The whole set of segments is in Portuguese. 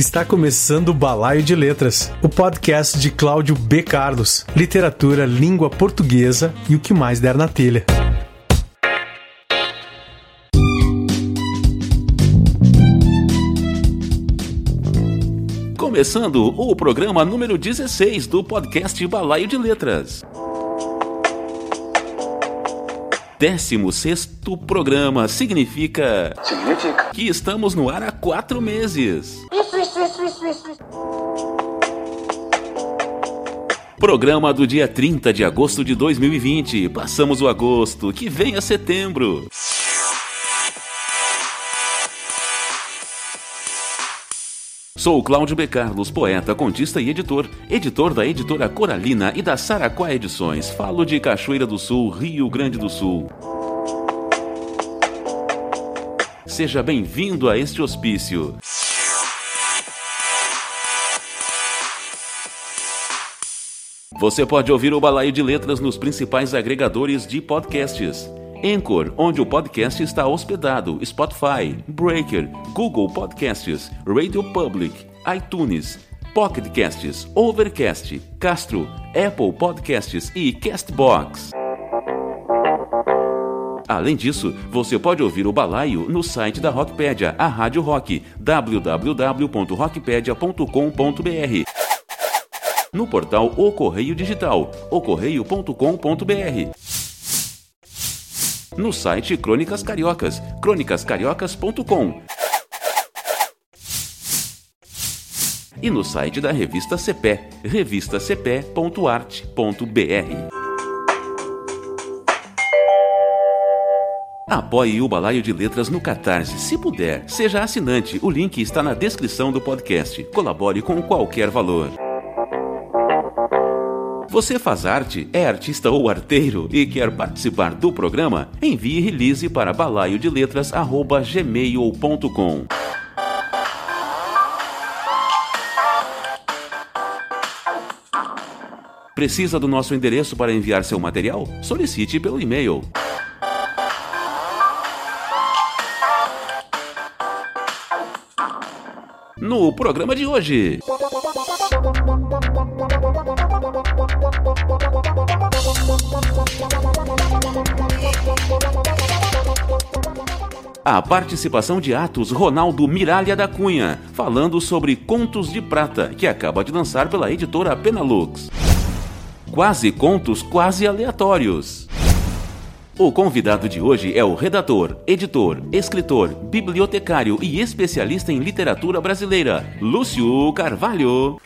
Está começando o Balaio de Letras, o podcast de Cláudio B. Carlos, literatura, língua portuguesa e o que mais der na telha. Começando o programa número 16 do podcast Balaio de Letras. 16 programa significa. Significa. Que estamos no ar há quatro meses. Isso, isso, isso, isso, isso. Programa do dia 30 de agosto de 2020. Passamos o agosto, que vem a setembro. Sou Cláudio B. Carlos, poeta, contista e editor, editor da editora Coralina e da Saraquá Edições. Falo de Cachoeira do Sul, Rio Grande do Sul. Seja bem-vindo a este hospício. Você pode ouvir o Balaio de Letras nos principais agregadores de podcasts. Anchor, onde o podcast está hospedado, Spotify, Breaker, Google Podcasts, Radio Public, iTunes, Pocket Casts, Overcast, Castro, Apple Podcasts e Castbox. Além disso, você pode ouvir o balaio no site da Rockpedia, a Rádio Rock, www.rockpedia.com.br. No portal O Correio Digital, ocorreio.com.br. No site Crônicas Cariocas, crônicascariocas.com. E no site da revista CPE, revistacpe.arte.br. Apoie o Balaio de Letras no Catarse, se puder. Seja assinante, o link está na descrição do podcast. Colabore com qualquer valor. Você faz arte, é artista ou arteiro e quer participar do programa? Envie release para balaiodeletras@gmail.com. Precisa do nosso endereço para enviar seu material? Solicite pelo e-mail no programa de hoje. A participação de Atos Ronaldo Miralha da Cunha, falando sobre Contos de Prata, que acaba de lançar pela editora Penalux. Quase contos quase aleatórios. O convidado de hoje é o redator, editor, escritor, bibliotecário e especialista em literatura brasileira, Lúcio Carvalho.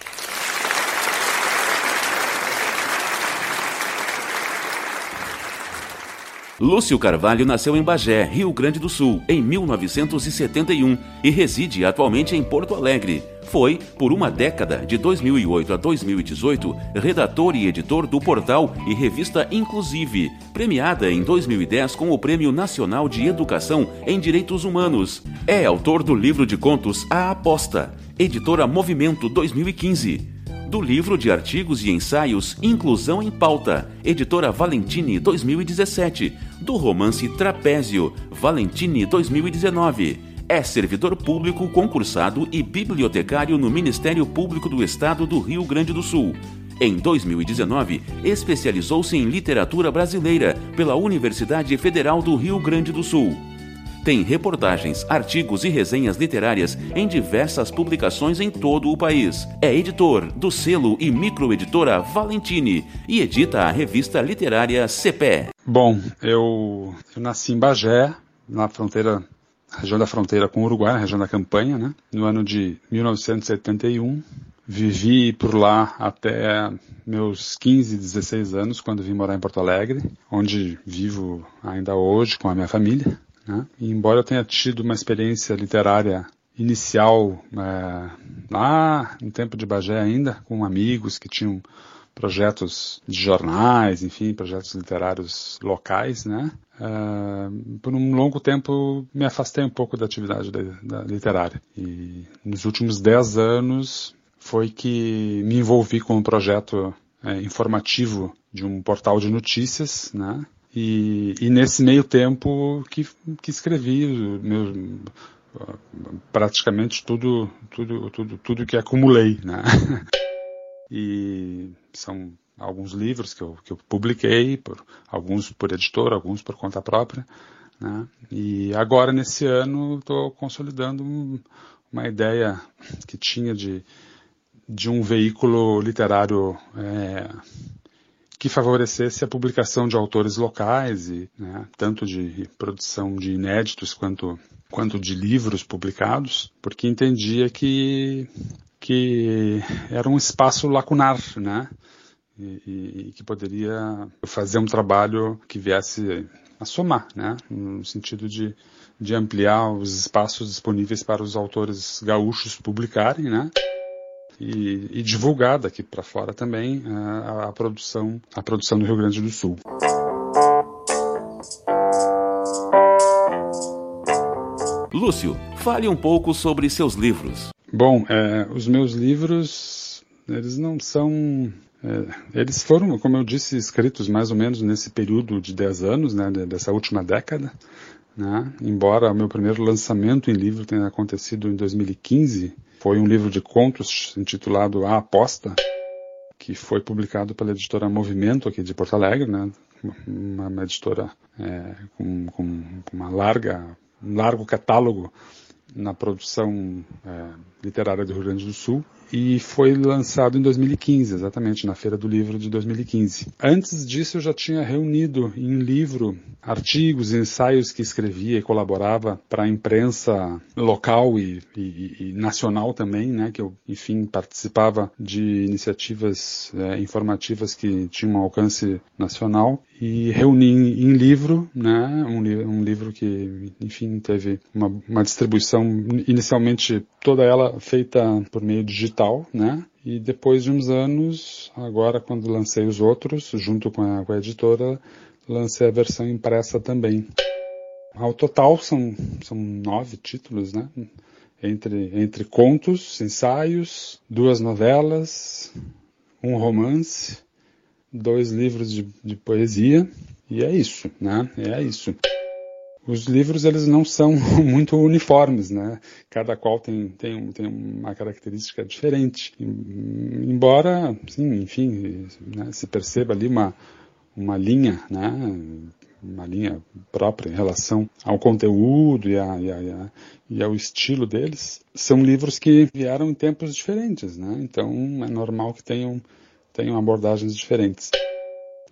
Lúcio Carvalho nasceu em Bagé, Rio Grande do Sul, em 1971 e reside atualmente em Porto Alegre. Foi, por uma década, de 2008 a 2018, redator e editor do portal e revista Inclusive, premiada em 2010 com o Prêmio Nacional de Educação em Direitos Humanos. É autor do livro de contos A Aposta, editora Movimento 2015 do livro de artigos e ensaios Inclusão em Pauta, editora Valentine 2017, do romance Trapézio, Valentine 2019 é servidor público concursado e bibliotecário no Ministério Público do Estado do Rio Grande do Sul. Em 2019, especializou-se em literatura brasileira pela Universidade Federal do Rio Grande do Sul. Tem reportagens, artigos e resenhas literárias em diversas publicações em todo o país. É editor do selo e microeditora Valentine e edita a revista literária CPE. Bom, eu, eu nasci em Bagé, na fronteira região da fronteira com o Uruguai, região da Campanha, né? no ano de 1971. Vivi por lá até meus 15, 16 anos, quando vim morar em Porto Alegre, onde vivo ainda hoje com a minha família. Né? E embora eu tenha tido uma experiência literária inicial é, lá no tempo de Bagé ainda, com amigos que tinham projetos de jornais, enfim, projetos literários locais, né? Uh, por um longo tempo me afastei um pouco da atividade da, da literária. E nos últimos dez anos foi que me envolvi com um projeto é, informativo de um portal de notícias, né? E, e nesse meio tempo que, que escrevi praticamente tudo, tudo, tudo, tudo que acumulei, né? e são alguns livros que eu, que eu publiquei, por, alguns por editor, alguns por conta própria, né? E agora nesse ano estou consolidando uma ideia que tinha de, de um veículo literário é, que favorecesse a publicação de autores locais, e, né, tanto de produção de inéditos quanto, quanto de livros publicados, porque entendia que, que era um espaço lacunar, né? E, e, que poderia fazer um trabalho que viesse a somar, né? No sentido de, de ampliar os espaços disponíveis para os autores gaúchos publicarem, né? E, e divulgar daqui para fora também a, a, produção, a produção do Rio Grande do Sul. Lúcio, fale um pouco sobre seus livros. Bom, é, os meus livros, eles não são é, eles foram, como eu disse, escritos mais ou menos nesse período de 10 anos, né, dessa última década. Né? Embora o meu primeiro lançamento em livro tenha acontecido em 2015, foi um livro de contos intitulado A Aposta, que foi publicado pela editora Movimento aqui de Porto Alegre, né? uma, uma editora é, com, com, uma larga, um largo catálogo na produção é, literária do Rio Grande do Sul e foi lançado em 2015, exatamente, na Feira do Livro de 2015. Antes disso, eu já tinha reunido em livro artigos ensaios que escrevia e colaborava para a imprensa local e, e, e, nacional também, né, que eu, enfim, participava de iniciativas é, informativas que tinham um alcance nacional e reuni em, em livro, né, um, um, livro que, enfim, teve uma, uma distribuição inicialmente toda ela feita por meio digital, né? E depois de uns anos, agora quando lancei os outros, junto com a, com a editora, lancei a versão impressa também. Ao total são, são nove títulos, né? Entre, entre contos, ensaios, duas novelas, um romance, dois livros de, de poesia, e é isso, né? É isso os livros eles não são muito uniformes, né? Cada qual tem, tem, tem uma característica diferente. Embora, sim, enfim, né, se perceba ali uma, uma linha, né? Uma linha própria em relação ao conteúdo e, a, e, a, e ao estilo deles, são livros que vieram em tempos diferentes, né? Então é normal que tenham, tenham abordagens diferentes.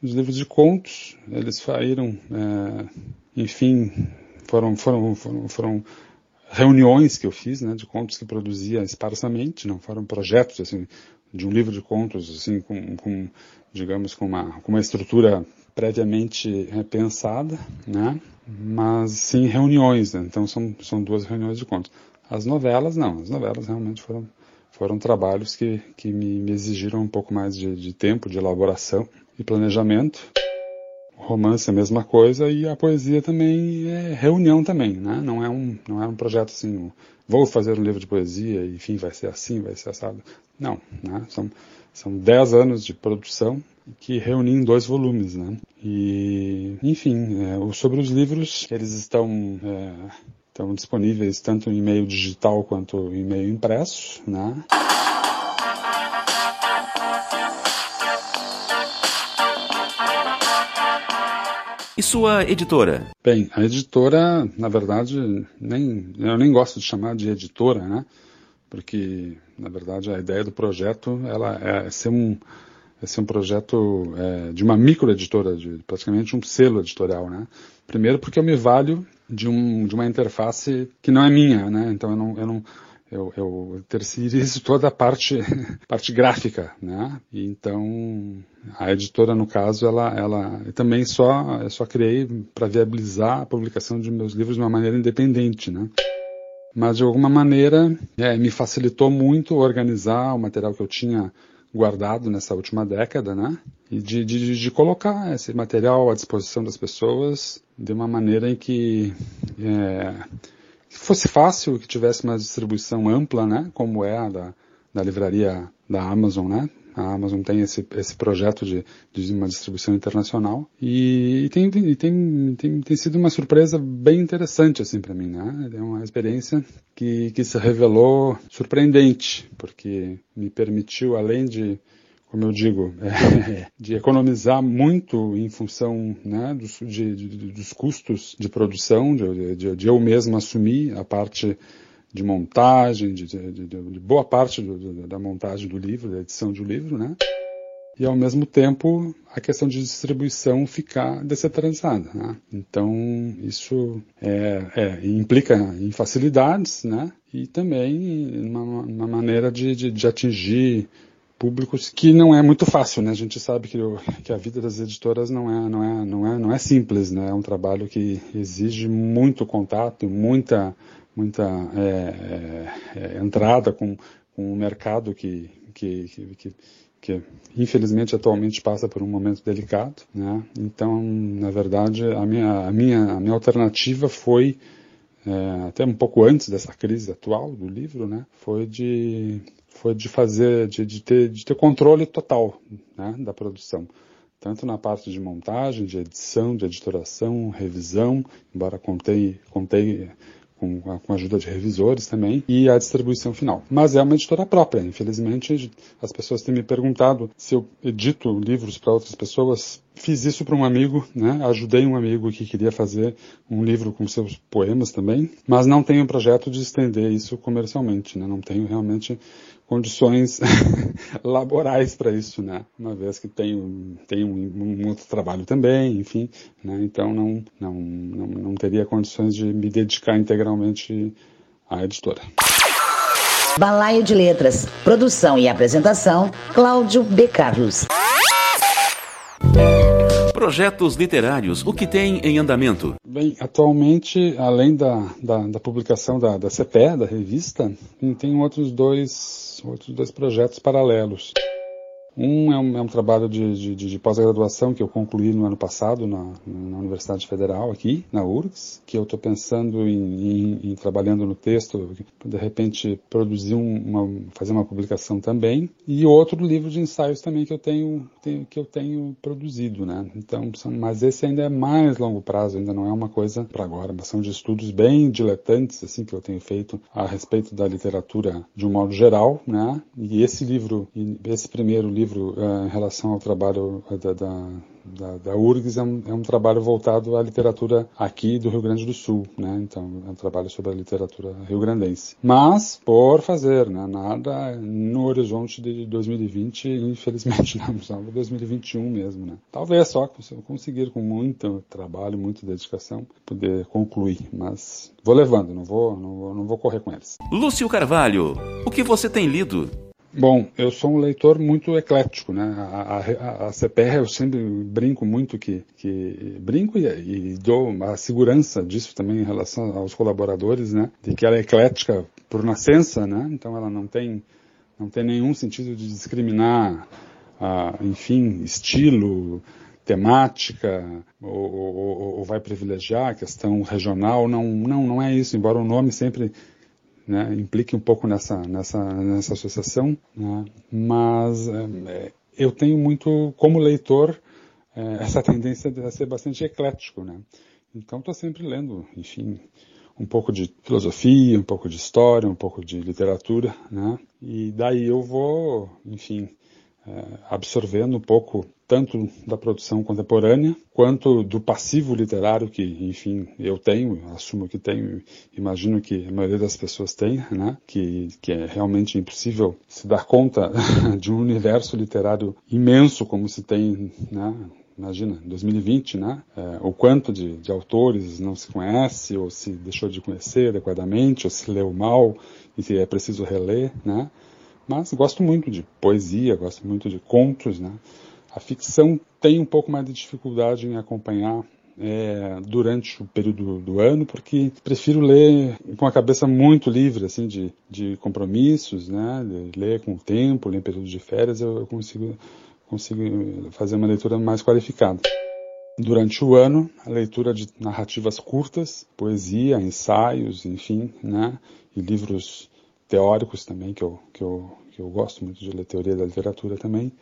Os livros de contos, eles saíram é, enfim, foram, foram, foram, foram reuniões que eu fiz, né, de contos que produzia esparsamente, não foram projetos, assim, de um livro de contos, assim, com, com digamos, com uma, com uma estrutura previamente pensada, né, mas sim reuniões, né, então são, são duas reuniões de contos. As novelas, não, as novelas realmente foram, foram trabalhos que, que me, me exigiram um pouco mais de, de tempo, de elaboração e planejamento, romance é a mesma coisa e a poesia também é reunião também, né? Não é um, não é um projeto assim, vou fazer um livro de poesia e enfim, vai ser assim, vai ser assado. Não, né? São, são dez anos de produção que reuni em dois volumes, né? E, enfim, é, sobre os livros, eles estão, é, estão disponíveis tanto em meio digital quanto em meio impresso, né? E sua editora? Bem, a editora, na verdade, nem, eu nem gosto de chamar de editora, né? Porque, na verdade, a ideia do projeto ela é ser um, é ser um projeto é, de uma microeditora, de praticamente um selo editorial, né? Primeiro porque eu me valho de, um, de uma interface que não é minha, né? Então eu não, eu não, eu, eu terceirizo toda a parte, parte gráfica, né? E então a editora no caso ela, ela também só eu só criei para viabilizar a publicação de meus livros de uma maneira independente, né? Mas de alguma maneira é, me facilitou muito organizar o material que eu tinha guardado nessa última década, né? E de, de, de colocar esse material à disposição das pessoas de uma maneira em que é, que fosse fácil, que tivesse uma distribuição ampla, né, como é a da, da livraria da Amazon, né, A Amazon tem esse, esse projeto de, de uma distribuição internacional e, e tem, tem, tem, tem, tem sido uma surpresa bem interessante assim para mim, né? É uma experiência que, que se revelou surpreendente, porque me permitiu, além de como eu digo, é, de economizar muito em função né, dos, de, de, dos custos de produção, de, de, eu mesmo assumir a parte de montagem, de, boa parte do, da montagem do livro, da edição do livro, né? E ao mesmo tempo a questão de distribuição ficar descentralizada. Né? Então isso é, é, implica em facilidades, né? E também uma, uma maneira de, de, de atingir públicos que não é muito fácil, né? A gente sabe que, o, que a vida das editoras não é, não é, não é, não é simples, né? É um trabalho que exige muito contato, muita, muita é, é, é entrada com, com o mercado que, que, que, que, infelizmente atualmente passa por um momento delicado, né? Então, na verdade, a minha, a minha, a minha alternativa foi é, até um pouco antes dessa crise atual do livro, né? Foi de foi de fazer, de, de, ter, de ter controle total né, da produção. Tanto na parte de montagem, de edição, de editoração, revisão, embora contei, contei com, com a ajuda de revisores também, e a distribuição final. Mas é uma editora própria. Infelizmente, as pessoas têm me perguntado se eu edito livros para outras pessoas. Fiz isso para um amigo, né? ajudei um amigo que queria fazer um livro com seus poemas também, mas não tenho projeto de estender isso comercialmente. Né? Não tenho realmente condições laborais para isso, né? Uma vez que tenho, tenho um, um outro trabalho também, enfim, né? Então não, não, não, não teria condições de me dedicar integralmente à editora. Balaio de Letras, produção e apresentação, Cláudio B. Carlos. Projetos literários, o que tem em andamento? Bem, atualmente, além da, da, da publicação da, da CPE, da revista, tem outros dois, outros dois projetos paralelos. Um é um, é um trabalho de, de, de pós-graduação que eu concluí no ano passado na, na, Universidade Federal aqui, na URGS, que eu estou pensando em, em, em, trabalhando no texto, de repente produzir uma, fazer uma publicação também, e outro livro de ensaios também que eu tenho, tenho que eu tenho produzido, né? Então, são, mas esse ainda é mais longo prazo, ainda não é uma coisa para agora, mas são de estudos bem diletantes assim que eu tenho feito a respeito da literatura de um modo geral, né? E esse livro, esse primeiro livro livro uh, em relação ao trabalho uh, da, da, da, da URGS é um, é um, trabalho voltado à literatura aqui do Rio Grande do Sul, né? Então é um trabalho sobre a literatura rio-grandense. Mas por fazer, né? Nada no horizonte de 2020, infelizmente não, só 2021 mesmo, né? Talvez só conseguir com muito trabalho, muita dedicação, poder concluir, mas vou levando, não vou, não vou, não vou correr com eles. Lúcio Carvalho, o que você tem lido? Bom, eu sou um leitor muito eclético, né? A, a, a CPR eu sempre brinco muito que, que brinco e, e, dou a segurança disso também em relação aos colaboradores, né? De que ela é eclética por nascença, né? Então ela não tem não tem nenhum sentido de discriminar, ah, enfim, estilo, temática ou, ou, ou vai privilegiar a questão regional. Não, não, não é isso. Embora o nome sempre né, implique um pouco nessa, nessa, nessa associação, né, mas é, eu tenho muito, como leitor, é, essa tendência de ser bastante eclético, né? Então estou sempre lendo, enfim, um pouco de filosofia, um pouco de história, um pouco de literatura, né? E daí eu vou, enfim, é, absorvendo um pouco tanto da produção contemporânea quanto do passivo literário que, enfim, eu tenho, assumo que tenho, imagino que a maioria das pessoas tem, né? Que, que é realmente impossível se dar conta de um universo literário imenso como se tem, né? Imagina, 2020, né? É, o quanto de, de autores não se conhece, ou se deixou de conhecer adequadamente, ou se leu mal e é preciso reler, né? Mas gosto muito de poesia, gosto muito de contos, né? A ficção tem um pouco mais de dificuldade em acompanhar é, durante o período do ano, porque prefiro ler com a cabeça muito livre, assim, de, de compromissos, né? De ler com o tempo, ler em período de férias, eu, consigo, consigo fazer uma leitura mais qualificada. Durante o ano, a leitura de narrativas curtas, poesia, ensaios, enfim, né? E livros teóricos também, que eu, que, eu, que eu gosto muito de ler teoria da literatura também,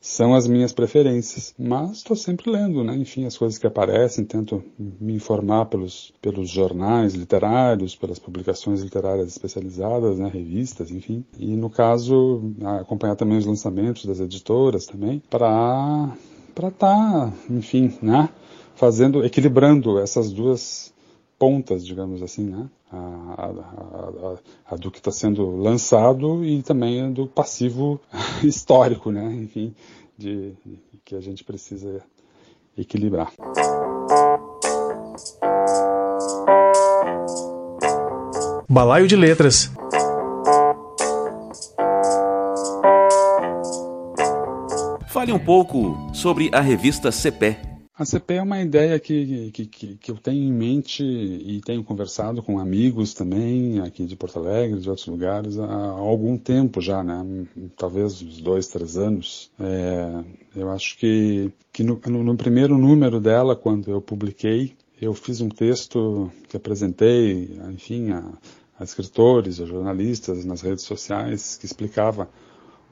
são as minhas preferências. Mas estou sempre lendo, né? Enfim, as coisas que aparecem, tento me informar pelos, pelos jornais literários, pelas publicações literárias especializadas, né? Revistas, enfim. E no caso, acompanhar também os lançamentos das editoras também, para para estar, tá, enfim, né? Fazendo, equilibrando essas duas pontas, digamos assim, né? A, a, a, a do que está sendo lançado e também do passivo histórico, né? Enfim, de, que a gente precisa equilibrar. Balaio de Letras. Fale um pouco sobre a revista CPE. A CP é uma ideia que, que, que, que, eu tenho em mente e tenho conversado com amigos também, aqui de Porto Alegre, de outros lugares, há, algum tempo já, né? Talvez uns dois, três anos. É, eu acho que, que no, no, primeiro número dela, quando eu publiquei, eu fiz um texto que apresentei, enfim, a, a escritores, a jornalistas nas redes sociais, que explicava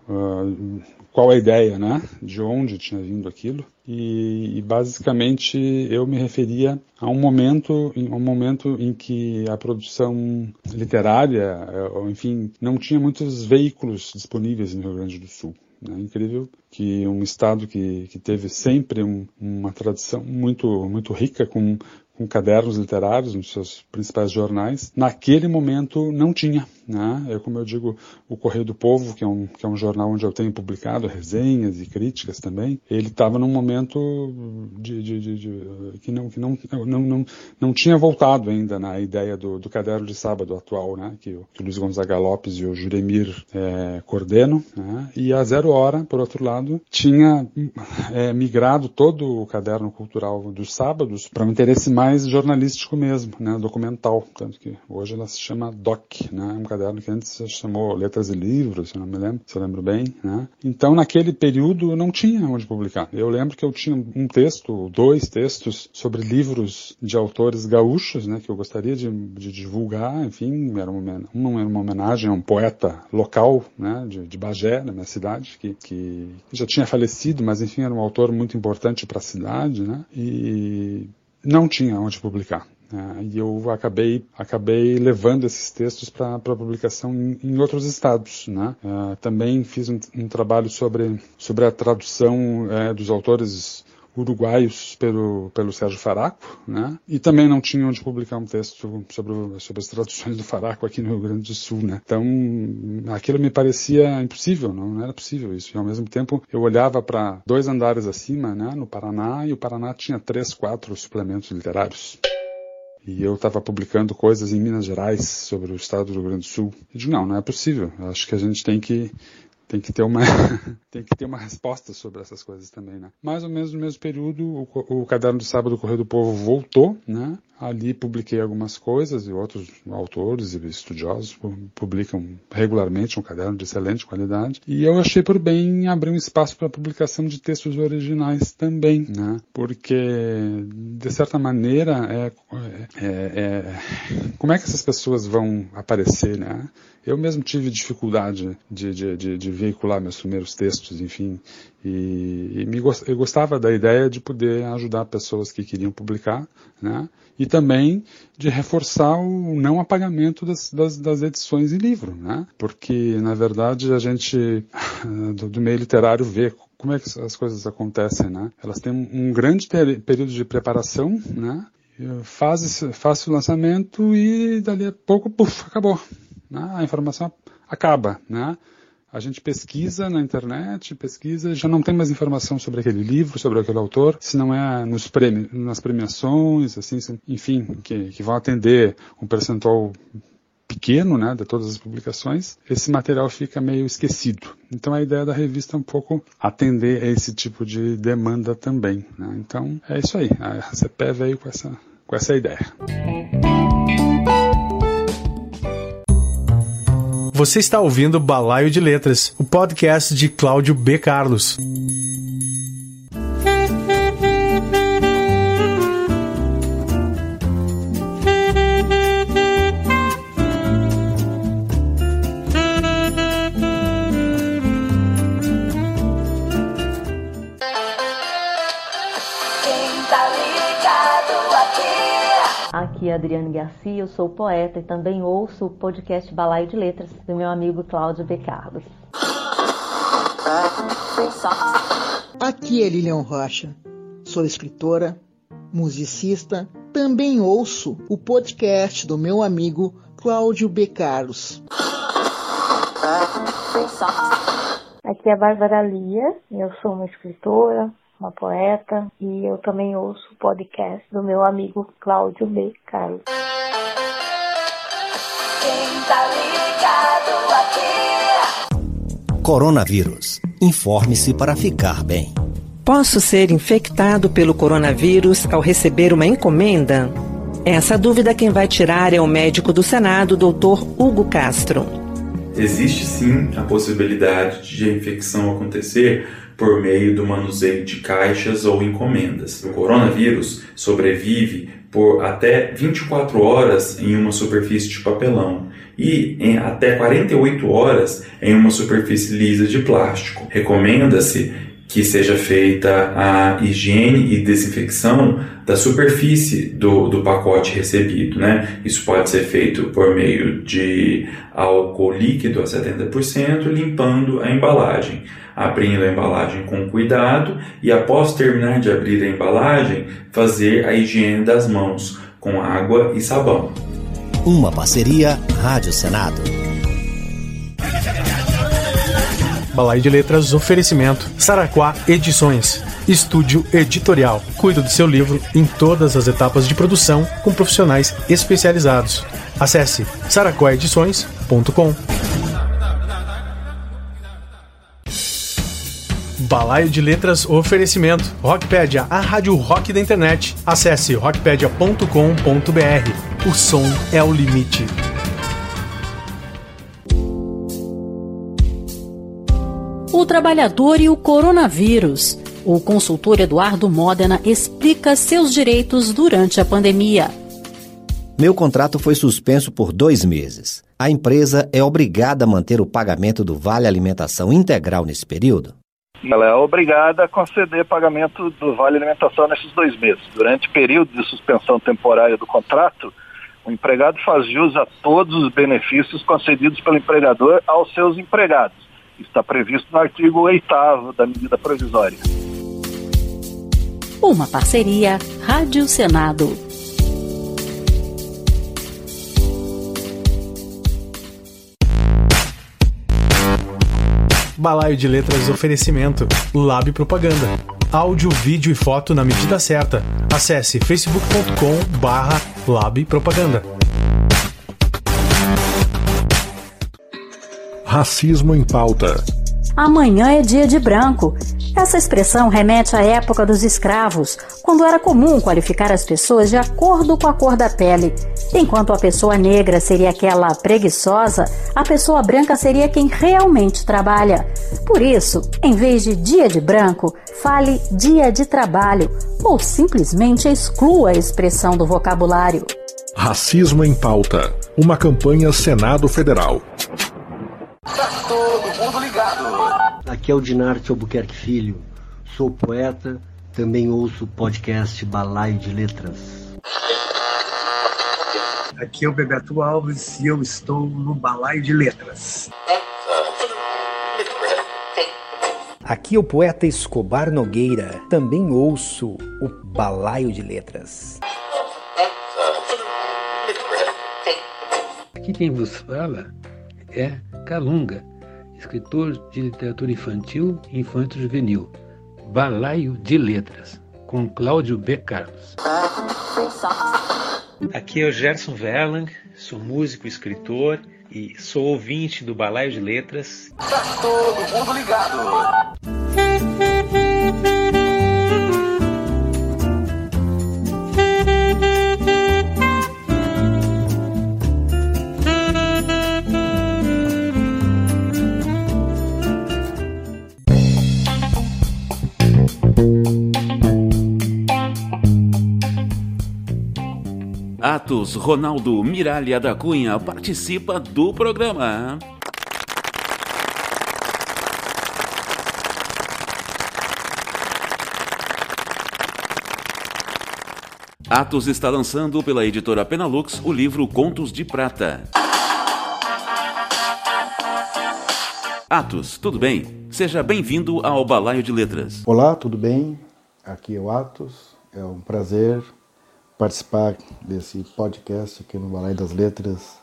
uh, qual a ideia, né? De onde tinha vindo aquilo. E, e, basicamente eu me referia a um momento, um momento em que a produção literária, ou enfim, não tinha muitos veículos disponíveis no Rio Grande do Sul. É incrível que um estado que, que teve sempre um, uma tradição muito, muito rica com, com cadernos literários nos seus principais jornais, naquele momento não tinha. Né? Eu, como eu digo, o Correio do Povo, que é, um, que é um jornal onde eu tenho publicado resenhas e críticas também, ele estava num momento de, de, de, de, que, não, que não, não, não, não tinha voltado ainda na ideia do, do caderno de sábado atual, né? que, que o Luiz Gonzaga Lopes e o Juremir é, coordenam. Né? E a Zero Hora, por outro lado, tinha é, migrado todo o caderno cultural dos sábados para um interesse mais jornalístico mesmo, né? documental. Tanto que hoje ela se chama DOC, né? um caderno que antes chamou Letras e Livros, se não me lembro, se eu lembro bem, né? Então, naquele período, não tinha onde publicar. Eu lembro que eu tinha um texto, dois textos, sobre livros de autores gaúchos, né? Que eu gostaria de, de divulgar, enfim, era uma, uma, uma homenagem a um poeta local, né? De, de Bagé, na minha cidade, que, que já tinha falecido, mas enfim, era um autor muito importante para a cidade, né? E não tinha onde publicar. Uh, e eu acabei, acabei levando esses textos para publicação em, em, outros estados. Né? Uh, também fiz um, um, trabalho sobre, sobre a tradução uh, dos autores uruguaios pelo, pelo Sérgio Faraco, né? E também não tinha onde publicar um texto sobre, sobre as traduções do Faraco aqui no Rio Grande do Sul, né? Então, aquilo me parecia impossível, não, não era possível isso. E ao mesmo tempo, eu olhava para dois andares acima, né, no Paraná, e o Paraná tinha três, quatro suplementos literários. E eu estava publicando coisas em Minas Gerais sobre o estado do Rio Grande do Sul. Eu digo, não, não é possível. Acho que a gente tem que tem que ter uma tem que ter uma resposta sobre essas coisas também, né? Mais ou menos no mesmo período, o, o caderno do sábado do Correio do Povo voltou, né? Ali publiquei algumas coisas e outros autores e estudiosos publicam regularmente um caderno de excelente qualidade. E eu achei por bem abrir um espaço para publicação de textos originais também, né? Porque, de certa maneira, é, é, é, como é que essas pessoas vão aparecer, né? Eu mesmo tive dificuldade de, de, de, de veicular meus primeiros textos, enfim, e, e me, eu gostava da ideia de poder ajudar pessoas que queriam publicar, né? E também de reforçar o não apagamento das, das, das edições em livro, né? Porque, na verdade, a gente, do, do meio literário, vê como é que as coisas acontecem, né? Elas têm um grande período de preparação, né? Faz, faz o lançamento e dali a pouco, puf, acabou. Né? A informação acaba, né? A gente pesquisa na internet, pesquisa, já não tem mais informação sobre aquele livro, sobre aquele autor, se não é nos nas premiações, assim, enfim, que, que vão atender um percentual pequeno, né, de todas as publicações, esse material fica meio esquecido. Então a ideia da revista é um pouco atender a esse tipo de demanda também. Né? Então é isso aí. A CPE veio com essa, com essa ideia. Você está ouvindo Balaio de Letras, o podcast de Cláudio B. Carlos. Adriane Garcia, eu sou poeta e também ouço o podcast Balaio de Letras do meu amigo Cláudio B. Carlos. Aqui é Lilian Rocha, sou escritora, musicista, também ouço o podcast do meu amigo Cláudio B. Carlos. Aqui é a Bárbara Lia, eu sou uma escritora, uma poeta e eu também ouço o podcast do meu amigo Cláudio B. Carlos. Quem tá ligado aqui? Coronavírus. Informe-se para ficar bem. Posso ser infectado pelo coronavírus ao receber uma encomenda? Essa dúvida quem vai tirar é o médico do Senado, Dr. Hugo Castro. Existe sim a possibilidade de a infecção acontecer por meio do manuseio de caixas ou encomendas. O coronavírus sobrevive por até 24 horas em uma superfície de papelão e em até 48 horas em uma superfície lisa de plástico. Recomenda-se que seja feita a higiene e desinfecção da superfície do, do pacote recebido. Né? Isso pode ser feito por meio de álcool líquido a 70%, limpando a embalagem, abrindo a embalagem com cuidado e, após terminar de abrir a embalagem, fazer a higiene das mãos com água e sabão. Uma parceria Rádio Senado. Balai de Letras Oferecimento. Saraquá Edições. Estúdio Editorial. Cuida do seu livro em todas as etapas de produção com profissionais especializados. Acesse saraquaedições.com. Balaio de Letras Oferecimento. Rockpedia, a rádio rock da internet. Acesse rockpedia.com.br. O som é o limite. O trabalhador e o coronavírus. O consultor Eduardo Modena explica seus direitos durante a pandemia. Meu contrato foi suspenso por dois meses. A empresa é obrigada a manter o pagamento do Vale Alimentação integral nesse período? Ela é obrigada a conceder pagamento do Vale Alimentação nesses dois meses. Durante o período de suspensão temporária do contrato, o empregado faz jus a todos os benefícios concedidos pelo empregador aos seus empregados Está previsto no artigo 8 da medida provisória. Uma parceria Rádio Senado. Balaio de Letras Oferecimento. Lab Propaganda. Áudio, vídeo e foto na medida certa. Acesse facebook.com barra Lab Propaganda. Racismo em Pauta. Amanhã é dia de branco. Essa expressão remete à época dos escravos, quando era comum qualificar as pessoas de acordo com a cor da pele. Enquanto a pessoa negra seria aquela preguiçosa, a pessoa branca seria quem realmente trabalha. Por isso, em vez de dia de branco, fale dia de trabalho ou simplesmente exclua a expressão do vocabulário. Racismo em Pauta. Uma campanha Senado Federal. Tá todo mundo ligado. Aqui é o Dinarte Albuquerque Filho. Sou poeta, também ouço o podcast Balaio de Letras. Aqui é o Bebeto Alves e eu estou no Balaio de Letras. Aqui é o poeta Escobar Nogueira. Também ouço o Balaio de Letras. Aqui quem vos fala é Calunga, escritor de literatura infantil e infanto-juvenil. Balaio de Letras, com Cláudio B. Carlos. Aqui é o Gerson Verlang, sou músico, escritor e sou ouvinte do Balaio de Letras. Tá todo mundo ligado! Ronaldo Miralha da Cunha participa do programa. Atos está lançando pela editora Penalux o livro Contos de Prata. Atos, tudo bem? Seja bem-vindo ao Balaio de Letras. Olá, tudo bem? Aqui é o Atos. É um prazer participar desse podcast aqui no Balaio das Letras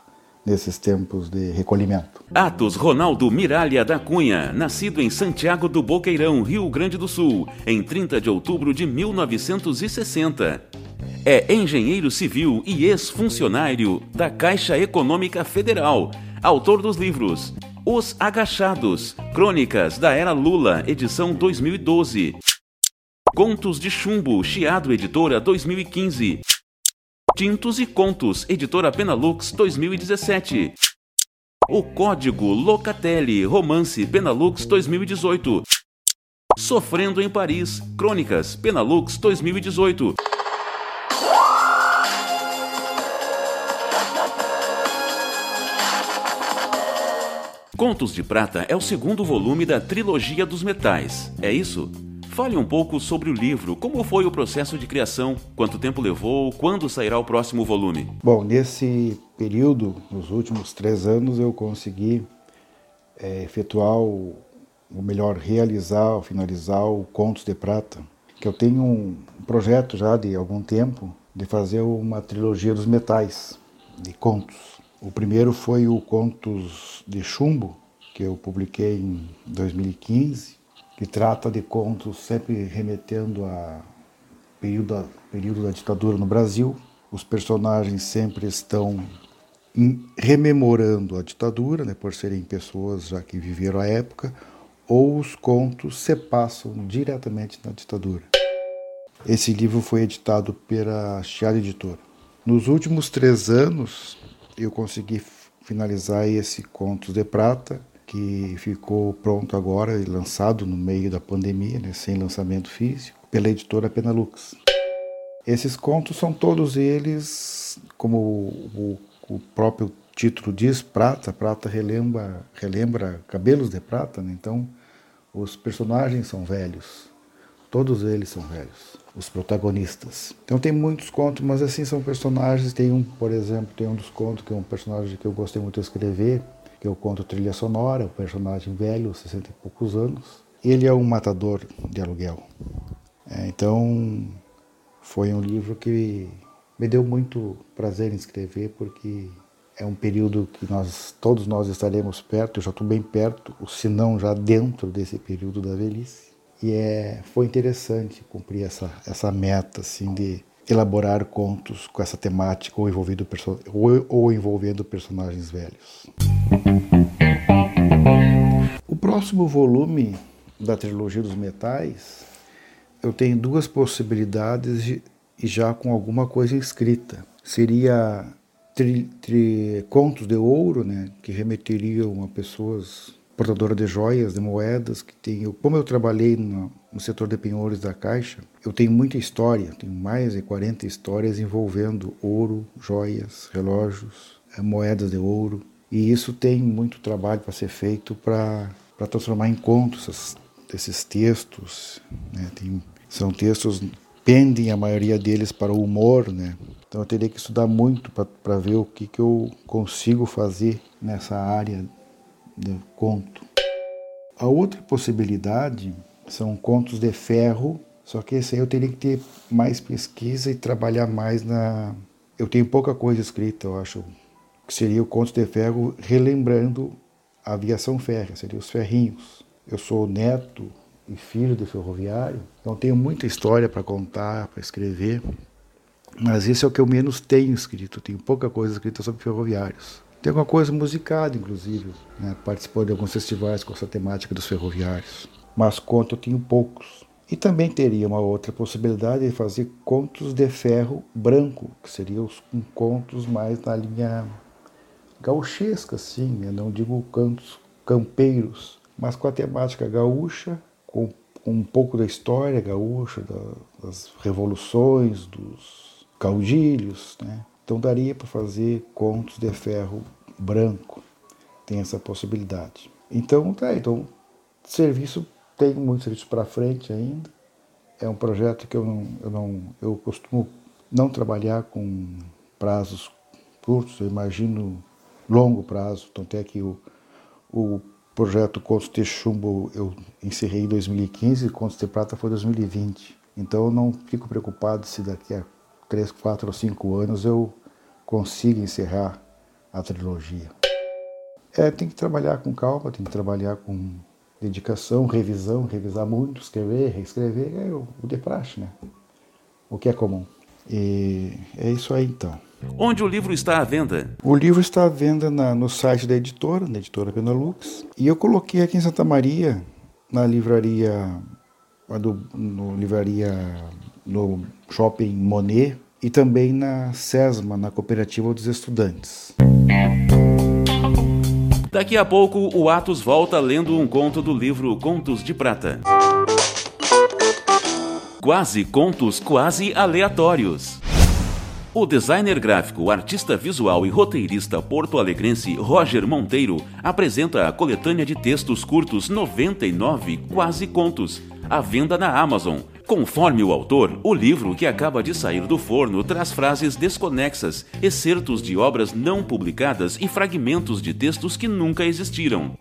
nesses tempos de recolhimento. Atos Ronaldo Miralha da Cunha, nascido em Santiago do Boqueirão, Rio Grande do Sul, em 30 de outubro de 1960. É engenheiro civil e ex-funcionário da Caixa Econômica Federal, autor dos livros Os Agachados, Crônicas da Era Lula, edição 2012. Contos de Chumbo, Chiado Editora 2015. Tintos e Contos, editora Penalux 2017. O Código Locatelli, romance Penalux 2018. Sofrendo em Paris, Crônicas, Penalux 2018. Contos de Prata é o segundo volume da trilogia dos metais, é isso? Fale um pouco sobre o livro, como foi o processo de criação, quanto tempo levou, quando sairá o próximo volume? Bom, nesse período, nos últimos três anos, eu consegui é, efetuar, o, ou melhor, realizar, finalizar o Contos de Prata, que eu tenho um projeto já de algum tempo de fazer uma trilogia dos metais, de contos. O primeiro foi o Contos de Chumbo, que eu publiquei em 2015, que trata de contos sempre remetendo a período, período da ditadura no Brasil. Os personagens sempre estão rememorando a ditadura, né, por serem pessoas já que viveram a época, ou os contos se passam diretamente na ditadura. Esse livro foi editado pela Chiado Editora. Nos últimos três anos, eu consegui finalizar esse Contos de Prata, que ficou pronto agora e lançado no meio da pandemia, né, sem lançamento físico, pela editora Penalux. Esses contos são todos eles, como o, o, próprio título diz, prata. Prata relembra, relembra cabelos de prata, né? então os personagens são velhos. Todos eles são velhos, os protagonistas. Então tem muitos contos, mas assim são personagens. Tem um, por exemplo, tem um dos contos que é um personagem que eu gostei muito de escrever, que eu conto trilha sonora, o personagem velho, 60 e poucos anos. Ele é um matador de aluguel. É, então, foi um livro que me deu muito prazer em escrever, porque é um período que nós todos nós estaremos perto, eu já estou bem perto, se não já dentro desse período da velhice. E é, foi interessante cumprir essa, essa meta assim, de elaborar contos com essa temática ou ou, ou envolvendo personagens velhos. O próximo volume da trilogia dos metais, eu tenho duas possibilidades de, e já com alguma coisa escrita. Seria tri, tri, contos de ouro, né, que remeteriam a pessoas portadoras de joias, de moedas, que tem, como eu trabalhei no, no setor de penhores da Caixa, eu tenho muita história, tenho mais de 40 histórias envolvendo ouro, joias, relógios, eh, moedas de ouro, e isso tem muito trabalho para ser feito para transformar em contos esses, textos. Né? Tem, são textos, pendem a maioria deles para o humor, né? então eu teria que estudar muito para ver o que, que eu consigo fazer nessa área de conto. A outra possibilidade são contos de ferro, só que esse aí eu teria que ter mais pesquisa e trabalhar mais na. Eu tenho pouca coisa escrita, eu acho, que seria o Contos de Ferro relembrando a aviação férrea, seria os ferrinhos. Eu sou neto e filho de ferroviário, então tenho muita história para contar, para escrever, mas esse é o que eu menos tenho escrito, tenho pouca coisa escrita sobre ferroviários. Tem alguma coisa musicada, inclusive, né? participou de alguns festivais com essa temática dos ferroviários, mas conto eu tenho poucos. E também teria uma outra possibilidade de fazer contos de ferro branco, que seriam os contos mais na linha gauchesca, assim, né? não digo cantos campeiros, mas com a temática gaúcha, com, um pouco da história gaúcha, da, das revoluções, dos caudilhos. Né? Então daria para fazer contos de ferro branco, tem essa possibilidade. Então, tá, então serviço tem muito serviço para frente ainda. É um projeto que eu não, eu não, eu costumo não trabalhar com prazos curtos, eu imagino longo prazo. Tanto é que o, o projeto Contos de Chumbo eu encerrei em 2015 e Contos de Prata foi 2020. Então eu não fico preocupado se daqui a 3, 4 ou 5 anos eu consigo encerrar a trilogia. É, tem que trabalhar com calma, tem que trabalhar com dedicação, revisão, revisar muito, escrever, reescrever, é o de praxe, né? O que é comum. E é isso aí então. Onde o livro está à venda? O livro está à venda na, no site da editora, da editora Penalux. E eu coloquei aqui em Santa Maria, na livraria, do, no livraria, no shopping Monet e também na SESMA, na Cooperativa dos Estudantes. Daqui a pouco, o Atos volta lendo um conto do livro Contos de Prata. Quase contos quase aleatórios. O designer gráfico, artista visual e roteirista porto-alegrense Roger Monteiro apresenta a coletânea de textos curtos 99 Quase Contos, à venda na Amazon. Conforme o autor, o livro que acaba de sair do forno traz frases desconexas, excertos de obras não publicadas e fragmentos de textos que nunca existiram.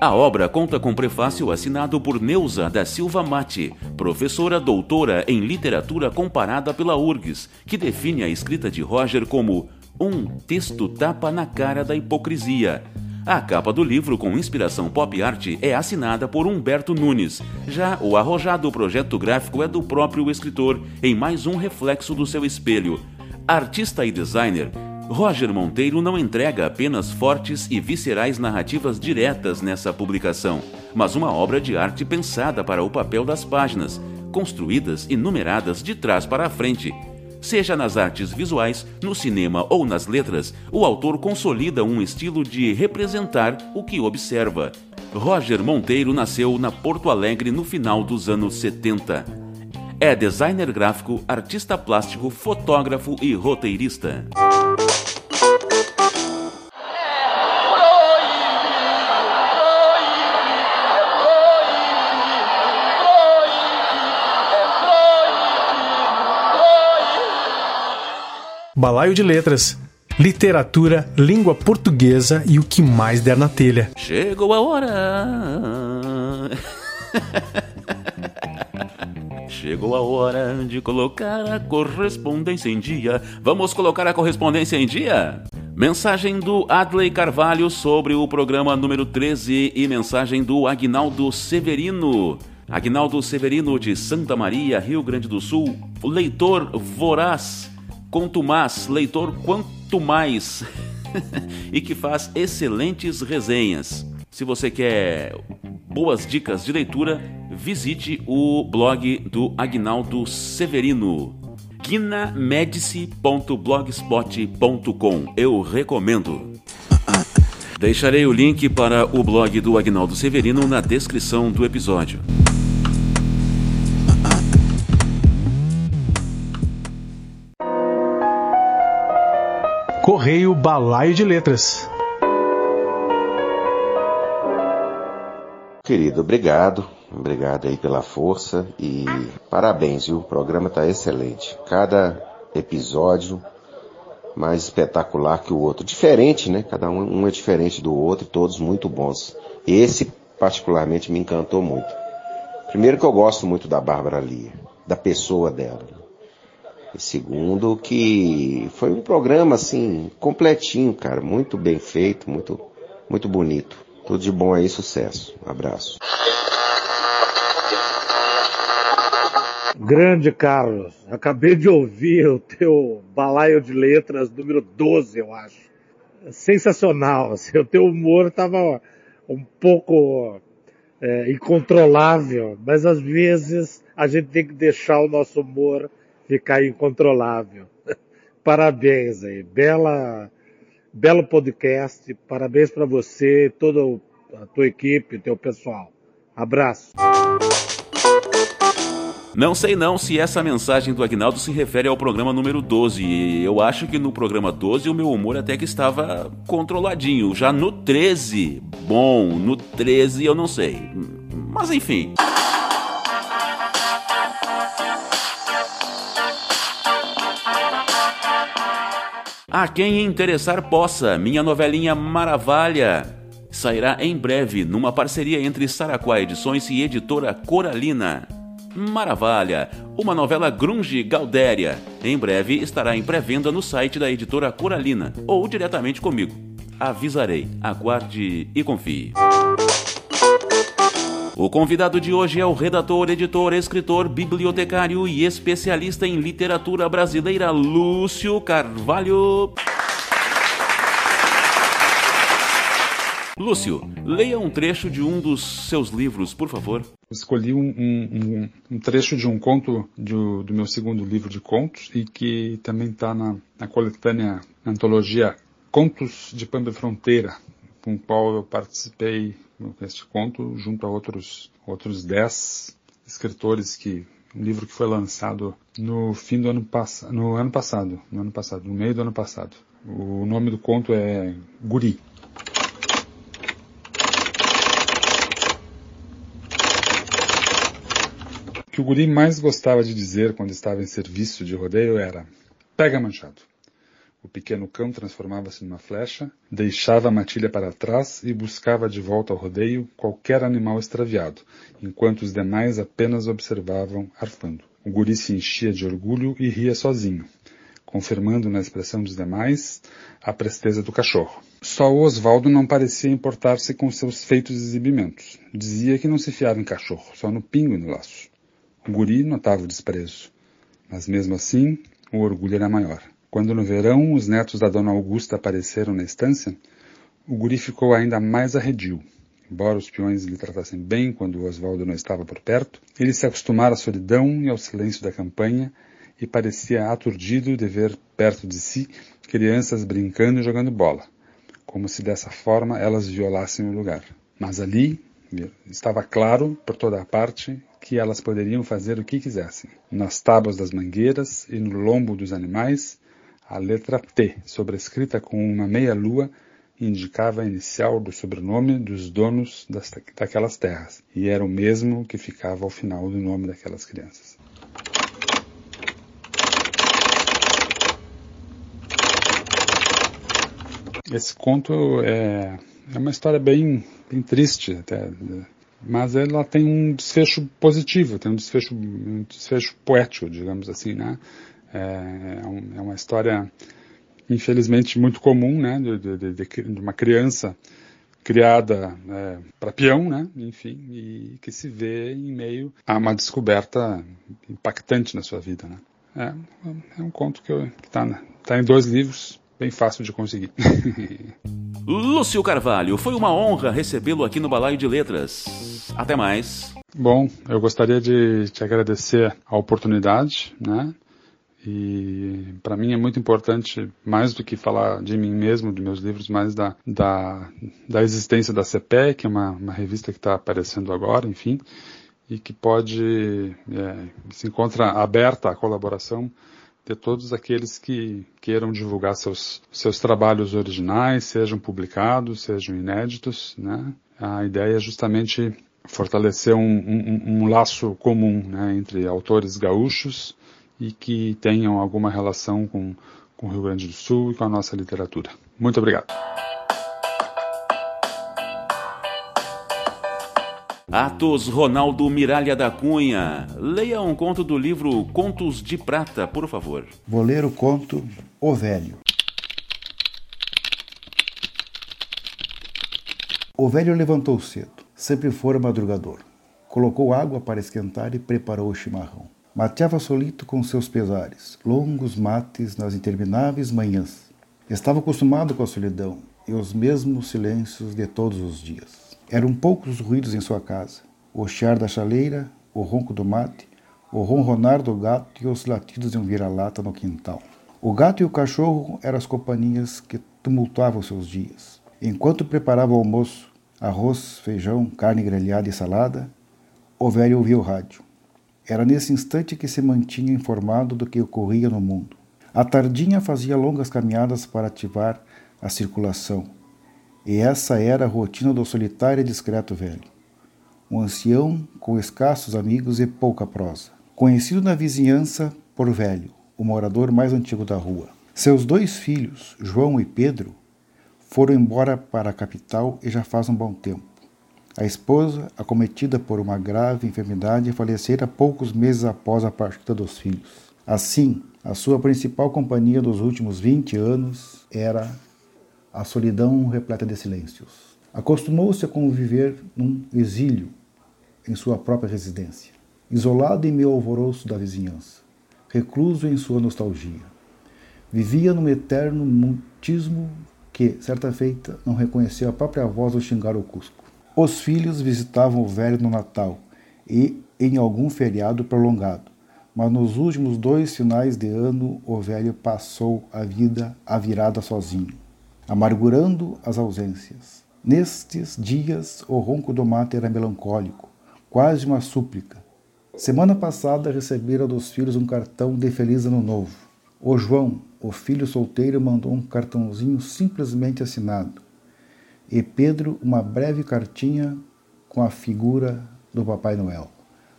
A obra conta com prefácio assinado por Neuza da Silva Mate, professora doutora em literatura comparada pela URGS, que define a escrita de Roger como um texto tapa na cara da hipocrisia. A capa do livro, com inspiração pop art, é assinada por Humberto Nunes. Já o arrojado projeto gráfico é do próprio escritor, em mais um reflexo do seu espelho. Artista e designer, Roger Monteiro não entrega apenas fortes e viscerais narrativas diretas nessa publicação, mas uma obra de arte pensada para o papel das páginas, construídas e numeradas de trás para a frente. Seja nas artes visuais, no cinema ou nas letras, o autor consolida um estilo de representar o que observa. Roger Monteiro nasceu na Porto Alegre no final dos anos 70. É designer gráfico, artista plástico, fotógrafo e roteirista. Balaio de Letras. Literatura, língua portuguesa e o que mais der na telha. Chegou a hora. Chegou a hora de colocar a correspondência em dia. Vamos colocar a correspondência em dia? Mensagem do Adley Carvalho sobre o programa número 13 e mensagem do Agnaldo Severino. Agnaldo Severino de Santa Maria, Rio Grande do Sul, leitor voraz contumaz, leitor quanto mais, e que faz excelentes resenhas. Se você quer boas dicas de leitura, visite o blog do Agnaldo Severino, guinamedici.blogspot.com. Eu recomendo. Deixarei o link para o blog do Agnaldo Severino na descrição do episódio. Correio Balaio de Letras. Querido, obrigado. Obrigado aí pela força e parabéns, viu? O programa está excelente. Cada episódio mais espetacular que o outro. Diferente, né? Cada um, um é diferente do outro e todos muito bons. Esse particularmente me encantou muito. Primeiro que eu gosto muito da Bárbara Lia, da pessoa dela. E segundo, que foi um programa assim, completinho, cara, muito bem feito, muito, muito bonito. Tudo de bom aí, sucesso. Um abraço. Grande Carlos, acabei de ouvir o teu balaio de letras número 12, eu acho. Sensacional, assim, o teu humor estava um pouco é, incontrolável, mas às vezes a gente tem que deixar o nosso humor ficar incontrolável. Parabéns aí, bela, belo podcast, parabéns para você, toda a tua equipe, teu pessoal. Abraço. Não sei não se essa mensagem do Agnaldo se refere ao programa número 12. Eu acho que no programa 12 o meu humor até que estava controladinho. Já no 13, bom, no 13 eu não sei. Mas enfim. A quem interessar possa, minha novelinha Maravalha sairá em breve numa parceria entre Saraquá Edições e editora Coralina. Maravalha, uma novela grunge Galdéria. Em breve estará em pré-venda no site da editora Coralina ou diretamente comigo. Avisarei, aguarde e confie. O convidado de hoje é o redator, editor, escritor, bibliotecário e especialista em literatura brasileira Lúcio Carvalho. Lúcio, leia um trecho de um dos seus livros, por favor. Escolhi um, um, um trecho de um conto do, do, meu segundo livro de contos e que também está na, na coletânea na antologia Contos de Pampa Fronteira, com o qual eu participei neste conto junto a outros outros dez escritores que um livro que foi lançado no fim do ano passado, no ano passado, no ano passado, no meio do ano passado. O nome do conto é Guri. Que o guri mais gostava de dizer quando estava em serviço de rodeio era: pega manchado. O pequeno cão transformava-se numa flecha, deixava a matilha para trás e buscava de volta ao rodeio qualquer animal extraviado, enquanto os demais apenas observavam arfando. O guri se enchia de orgulho e ria sozinho, confirmando na expressão dos demais a presteza do cachorro. Só o Oswaldo não parecia importar-se com seus feitos exibimentos. Dizia que não se fiava em cachorro, só no pingo e no laço. O guri notava o desprezo. Mas mesmo assim, o orgulho era maior. Quando no verão os netos da dona Augusta apareceram na estância, o guri ficou ainda mais arredio. Embora os peões lhe tratassem bem quando o Oswaldo não estava por perto, ele se acostumara à solidão e ao silêncio da campanha e parecia aturdido de ver perto de si crianças brincando e jogando bola, como se dessa forma elas violassem o lugar. Mas ali estava claro por toda a parte que elas poderiam fazer o que quisessem. Nas tábuas das mangueiras e no lombo dos animais, a letra T, sobrescrita com uma meia-lua, indicava a inicial do sobrenome dos donos das, daquelas terras, e era o mesmo que ficava ao final do nome daquelas crianças. Esse conto é, é uma história bem, bem triste até, mas ela tem um desfecho positivo, tem um desfecho, um desfecho poético, digamos assim, né? É, é, é uma história, infelizmente, muito comum, né? De, de, de, uma criança criada é, para peão, né? Enfim, e que se vê em meio a uma descoberta impactante na sua vida, né? É, é um conto que está tá em dois livros, bem fácil de conseguir. Lúcio Carvalho, foi uma honra recebê-lo aqui no Balaio de Letras. Até mais. Bom, eu gostaria de te agradecer a oportunidade, né? E para mim é muito importante, mais do que falar de mim mesmo, dos meus livros, mais da, da, da existência da CPE, que é uma, uma revista que está aparecendo agora, enfim, e que pode, é, se encontra aberta à colaboração de todos aqueles que queiram divulgar seus, seus trabalhos originais, sejam publicados, sejam inéditos. Né? A ideia é justamente fortalecer um, um, um laço comum né, entre autores gaúchos e que tenham alguma relação com, com o Rio Grande do Sul e com a nossa literatura. Muito obrigado. Atos Ronaldo Miralha da Cunha. Leia um conto do livro Contos de Prata, por favor. Vou ler o conto O Velho. O velho levantou cedo, sempre fora madrugador. Colocou água para esquentar e preparou o chimarrão. Mateava solito com seus pesares, longos mates nas intermináveis manhãs. Estava acostumado com a solidão e os mesmos silêncios de todos os dias. Eram poucos os ruídos em sua casa: o chiar da chaleira, o ronco do mate, o ronronar do gato e os latidos de um vira-lata no quintal. O gato e o cachorro eram as companhias que tumultuavam seus dias. Enquanto preparava o almoço, arroz, feijão, carne grelhada e salada, o velho ouvia o rádio. Era nesse instante que se mantinha informado do que ocorria no mundo. A tardinha fazia longas caminhadas para ativar a circulação e essa era a rotina do solitário e discreto velho. Um ancião com escassos amigos e pouca prosa. Conhecido na vizinhança por velho, o morador mais antigo da rua. Seus dois filhos, João e Pedro, foram embora para a capital e já faz um bom tempo. A esposa, acometida por uma grave enfermidade, falecera poucos meses após a partida dos filhos. Assim, a sua principal companhia dos últimos 20 anos era a solidão repleta de silêncios. Acostumou-se a conviver num exílio em sua própria residência, isolado em meio alvoroço da vizinhança, recluso em sua nostalgia. Vivia num eterno mutismo que, certa feita, não reconheceu a própria voz ao xingar o Cusco. Os filhos visitavam o velho no Natal e em algum feriado prolongado, mas nos últimos dois finais de ano o velho passou a vida a virada sozinho, amargurando as ausências. Nestes dias o ronco do mate era melancólico, quase uma súplica. Semana passada recebera dos filhos um cartão de Feliz Ano Novo. O João, o filho solteiro, mandou um cartãozinho simplesmente assinado e Pedro uma breve cartinha com a figura do Papai Noel,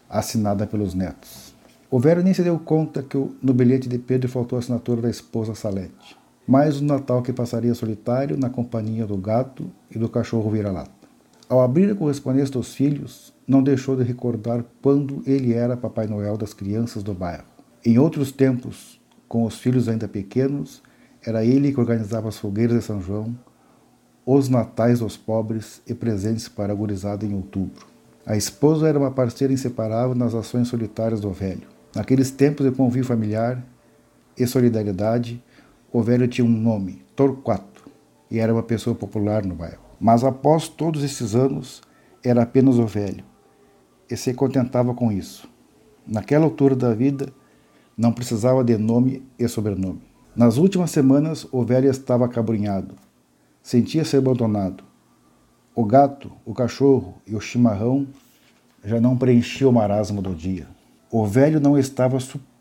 assinada pelos netos. O velho nem se deu conta que no bilhete de Pedro faltou a assinatura da esposa Salete. Mais um Natal que passaria solitário na companhia do gato e do cachorro vira-lata. Ao abrir a correspondência dos filhos, não deixou de recordar quando ele era Papai Noel das crianças do bairro. Em outros tempos, com os filhos ainda pequenos, era ele que organizava as fogueiras de São João, os natais dos pobres e presentes para a gurizada em outubro. A esposa era uma parceira inseparável nas ações solitárias do velho. Naqueles tempos de convívio familiar e solidariedade, o velho tinha um nome, Torquato, e era uma pessoa popular no bairro. Mas após todos esses anos, era apenas o velho, e se contentava com isso. Naquela altura da vida, não precisava de nome e sobrenome. Nas últimas semanas, o velho estava acabrunhado, sentia-se abandonado. O gato, o cachorro e o chimarrão já não preenchiam o marasmo do dia. O velho não estava suportando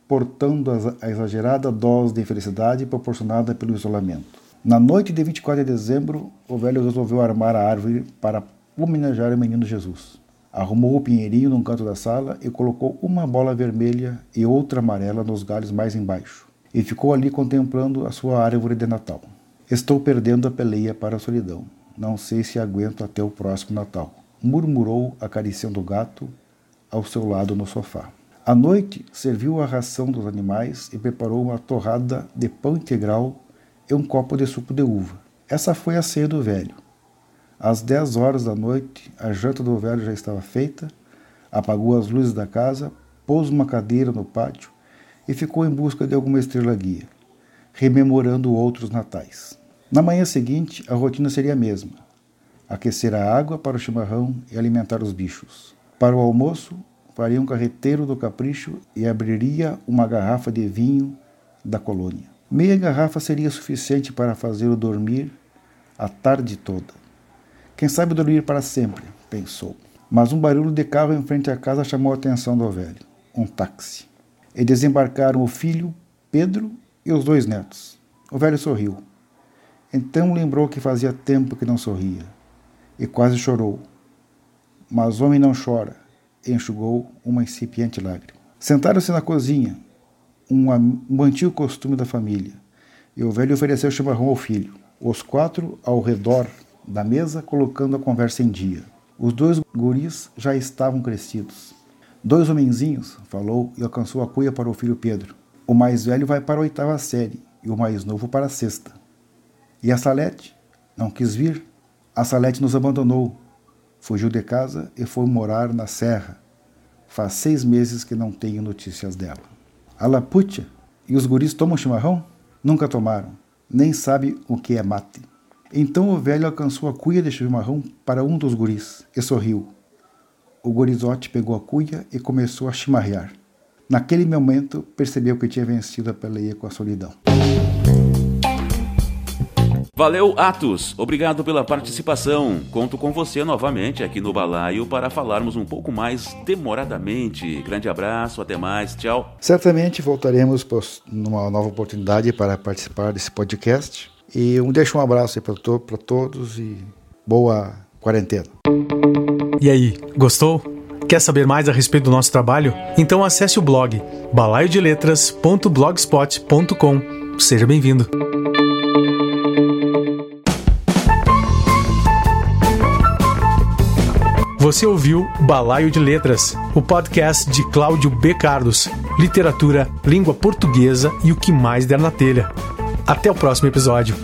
a exagerada dose de felicidade proporcionada pelo isolamento. Na noite de 24 de dezembro, o velho resolveu armar a árvore para homenagear o menino Jesus. Arrumou o pinheirinho num canto da sala e colocou uma bola vermelha e outra amarela nos galhos mais embaixo. E ficou ali contemplando a sua árvore de Natal. Estou perdendo a peleia para a solidão. Não sei se aguento até o próximo Natal. Murmurou, acariciando o gato ao seu lado no sofá. À noite, serviu a ração dos animais e preparou uma torrada de pão integral e um copo de suco de uva. Essa foi a ceia do velho. Às dez horas da noite, a janta do velho já estava feita, apagou as luzes da casa, pôs uma cadeira no pátio e ficou em busca de alguma estrela guia rememorando outros natais. Na manhã seguinte, a rotina seria a mesma: aquecer a água para o chimarrão e alimentar os bichos. Para o almoço, faria um carreteiro do capricho e abriria uma garrafa de vinho da colônia. Meia garrafa seria suficiente para fazê-lo dormir a tarde toda. Quem sabe dormir para sempre, pensou. Mas um barulho de carro em frente à casa chamou a atenção do velho. Um táxi. E desembarcaram o filho, Pedro, e os dois netos. O velho sorriu. Então lembrou que fazia tempo que não sorria e quase chorou. Mas o homem não chora, enxugou uma incipiente lágrima. Sentaram-se na cozinha, um, um antigo costume da família, e o velho ofereceu chimarrão ao filho. Os quatro ao redor da mesa, colocando a conversa em dia. Os dois guris já estavam crescidos. Dois homenzinhos, falou e alcançou a cuia para o filho Pedro. O mais velho vai para a oitava série e o mais novo para a sexta. E a Salete? Não quis vir. A Salete nos abandonou. Fugiu de casa e foi morar na serra. Faz seis meses que não tenho notícias dela. A Laputia e os guris tomam chimarrão? Nunca tomaram. Nem sabe o que é mate. Então o velho alcançou a cuia de chimarrão para um dos guris e sorriu. O gurizote pegou a cuia e começou a chimarrear. Naquele momento, percebeu que tinha vencido a peleia com a solidão. Valeu, Atos! Obrigado pela participação. Conto com você novamente aqui no Balaio para falarmos um pouco mais demoradamente. Grande abraço, até mais, tchau. Certamente voltaremos numa nova oportunidade para participar desse podcast. E um, deixo um abraço para to todos e boa quarentena. E aí, gostou? Quer saber mais a respeito do nosso trabalho? Então acesse o blog balaiodeletras.blogspot.com seja bem-vindo. Você ouviu Balaio de Letras, o podcast de Cláudio B. Carlos. Literatura, língua portuguesa e o que mais der na telha. Até o próximo episódio.